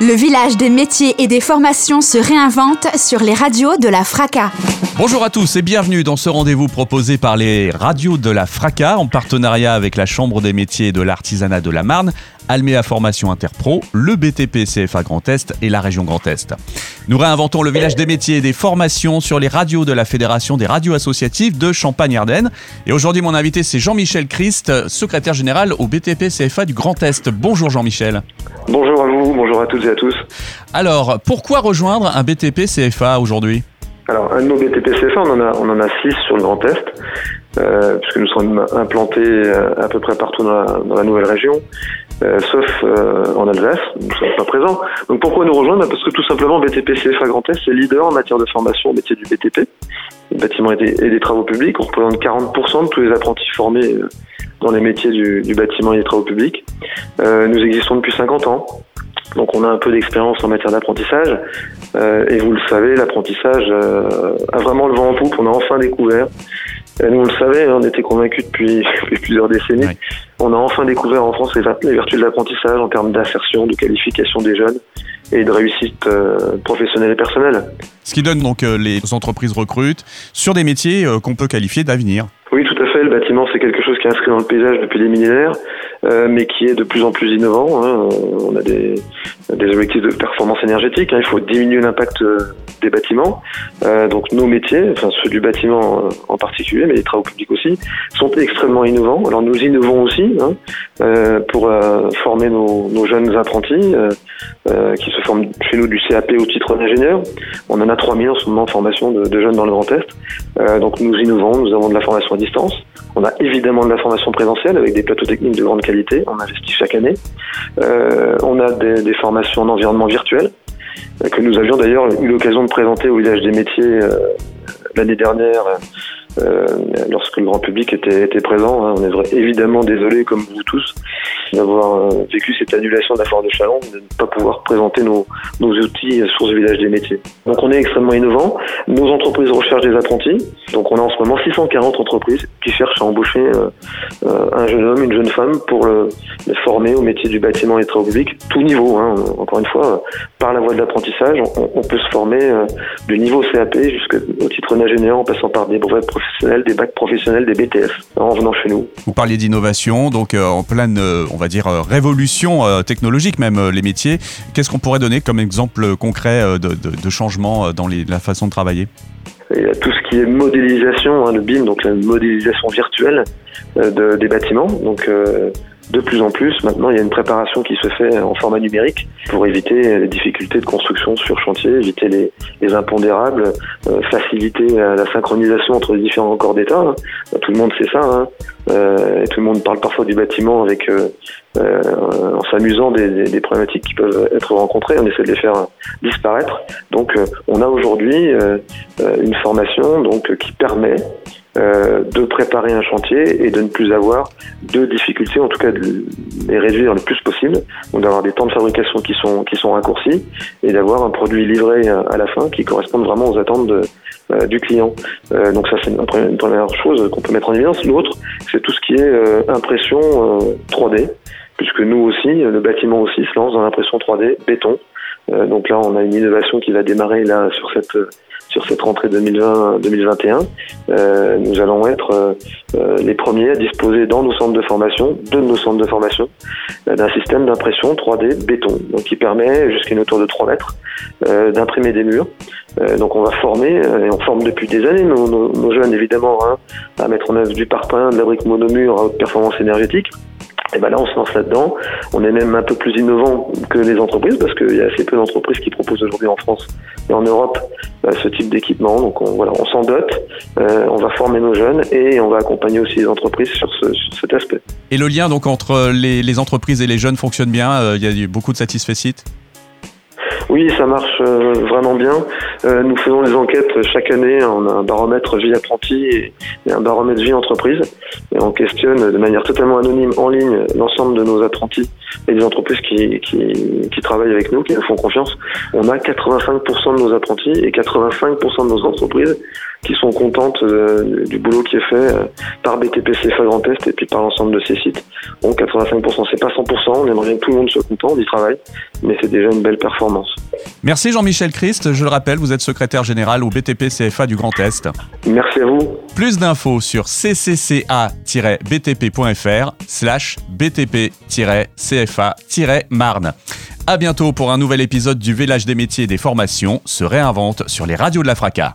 Le village des métiers et des formations se réinvente sur les radios de la FRACA. Bonjour à tous et bienvenue dans ce rendez-vous proposé par les radios de la FRACA en partenariat avec la Chambre des métiers et de l'artisanat de la Marne, Alméa Formation Interpro, le BTP CFA Grand Est et la région Grand Est. Nous réinventons le village des métiers et des formations sur les radios de la Fédération des radios associatives de Champagne-Ardenne. Et aujourd'hui, mon invité, c'est Jean-Michel Christ, secrétaire général au BTP CFA du Grand Est. Bonjour Jean-Michel. Bonjour vous, bonjour à toutes et à tous. Alors, pourquoi rejoindre un BTP CFA aujourd'hui? Alors, un de nos BTP CFA, on en a, on en a six sur le Grand Est, euh, puisque nous sommes implantés euh, à peu près partout dans la, dans la nouvelle région, euh, sauf euh, en Alsace, nous ne sommes pas présents. Donc pourquoi nous rejoindre? Parce que tout simplement, BTP CFA Grand Est, c'est leader en matière de formation au métier du BTP, des bâtiments et des, et des travaux publics. On représente 40% de tous les apprentis formés dans les métiers du, du bâtiment et des travaux publics. Euh, nous existons depuis 50 ans. Donc on a un peu d'expérience en matière d'apprentissage. Euh, et vous le savez, l'apprentissage euh, a vraiment le vent en poupe. On a enfin découvert. Et nous on le savait, hein, on était convaincus depuis, depuis plusieurs décennies. Oui. On a enfin découvert en France les, ver- les vertus de l'apprentissage en termes d'assertion, de qualification des jeunes et de réussite euh, professionnelle et personnelle. Ce qui donne donc les entreprises recrutent sur des métiers qu'on peut qualifier d'avenir. Oui, tout à fait. Le bâtiment, c'est quelque chose qui est inscrit dans le paysage depuis des millénaires, mais qui est de plus en plus innovant. hein. On a des, des objectifs de performance énergétique. hein. Il faut diminuer l'impact euh, des bâtiments. Euh, donc nos métiers, enfin ceux du bâtiment euh, en particulier, mais les travaux publics aussi, sont extrêmement innovants. Alors nous innovons aussi hein, pour former nos, jeunes apprentis qui se forment chez nous du CAP au titre d'ingénieur. On en a 3000 en ce moment en formation de, jeunes dans le Grand Est. Donc nous innovons, nous avons de la formation à distance. On a évidemment de la formation présentielle avec des plateaux techniques de grande qualité. On investit chaque année. On a des formations en environnement virtuel euh, que nous avions d'ailleurs eu l'occasion de présenter au village des métiers euh, l'année dernière euh, lorsque le grand public était, présent. hein. On est évidemment désolé, comme vous tous, d'avoir euh, vécu cette annulation de la foire de Chalon, de ne pas pouvoir présenter nos, outils euh, source du village des métiers. Donc on est extrêmement innovant. Nos entreprises recherchent des apprentis. Donc on a en ce moment 640 entreprises qui cherchent à embaucher euh, un jeune homme, une jeune femme pour le, le former au métier du bâtiment et travaux publics, tout niveau. hein. Encore une fois, par la voie de l'apprentissage, on, peut se former du niveau CAP jusqu'au titre d'ingénieur en passant par des brevets professionnels, des bacs professionnels, des BTS en venant chez nous. Vous parliez d'innovation, donc en pleine, va dire, euh, révolution euh, technologique même, euh, les métiers. Qu'est-ce qu'on pourrait donner comme exemple concret de, changement dans la façon de travailler? Il y a tout ce qui est modélisation, hein, le BIM, donc la modélisation virtuelle de- des bâtiments. Donc de plus en plus, maintenant, il y a une préparation qui se fait en format numérique pour éviter les difficultés de construction sur chantier, éviter les, les impondérables, faciliter la synchronisation entre les différents corps d'État. hein. Tout le monde sait ça. hein. Euh, tout le monde parle parfois du bâtiment avec euh, euh, en s'amusant des, problématiques qui peuvent être rencontrées. On essaie de les faire disparaître. Donc, on a aujourd'hui une formation donc qui permet de préparer un chantier et de ne plus avoir de difficultés, en tout cas de les réduire le plus possible, d'avoir des temps de fabrication qui sont qui sont raccourcis et d'avoir un produit livré à, la fin qui corresponde vraiment aux attentes du client. Donc ça c'est une, une première chose qu'on peut mettre en évidence. L'autre c'est tout ce qui est euh, impression euh, 3D, puisque nous aussi le bâtiment aussi se lance dans l'impression 3D béton. Euh, donc là on a une innovation qui va démarrer là sur cette sur cette rentrée 2020-2021. Euh, nous allons être euh, euh, les premiers à disposer dans nos centres de formation, de nos centres de formation, d'un système d'impression 3D béton, donc qui permet jusqu'à une hauteur de 3 mètres d'imprimer des murs. Donc on va former, et on forme depuis des années nos, jeunes évidemment hein, à mettre en œuvre du parpaing, de la brique monomure à haute performance énergétique. Et ben là, on se lance là-dedans. On est même un peu plus innovant que les entreprises parce qu'il y a assez peu d'entreprises qui proposent aujourd'hui en France et en Europe euh, ce type d'équipement. Donc on, voilà, on s'en dote, euh, on va former nos jeunes et on va accompagner aussi les entreprises sur, ce, cet aspect. Et le lien donc entre les, les entreprises et les jeunes fonctionne bien euh, Il y a eu beaucoup de satisfaits Oui, ça marche euh, vraiment bien. Euh, nous faisons des enquêtes chaque année. On a un baromètre vie apprenti et, un baromètre vie entreprise. Et on questionne de manière totalement anonyme en ligne l'ensemble de nos apprentis et des entreprises qui, travaillent avec nous, qui nous font confiance. On a 85% de nos apprentis et 85% de nos entreprises qui sont contentes euh, du boulot qui est fait par BTP CFA Grand Est et puis par l'ensemble de ces sites. Donc 85%, c'est pas 100%, on aimerait que tout le monde soit content, on y travaille, mais c'est déjà une belle performance. Merci Jean-Michel Christ, je le rappelle, vous êtes secrétaire général au BTP CFA du Grand Est. Merci à vous. Plus d'infos sur ccca-btp.fr slash btp-cfa-marne. À bientôt pour un nouvel épisode du Village des métiers et des formations se réinvente sur les radios de la Fracas.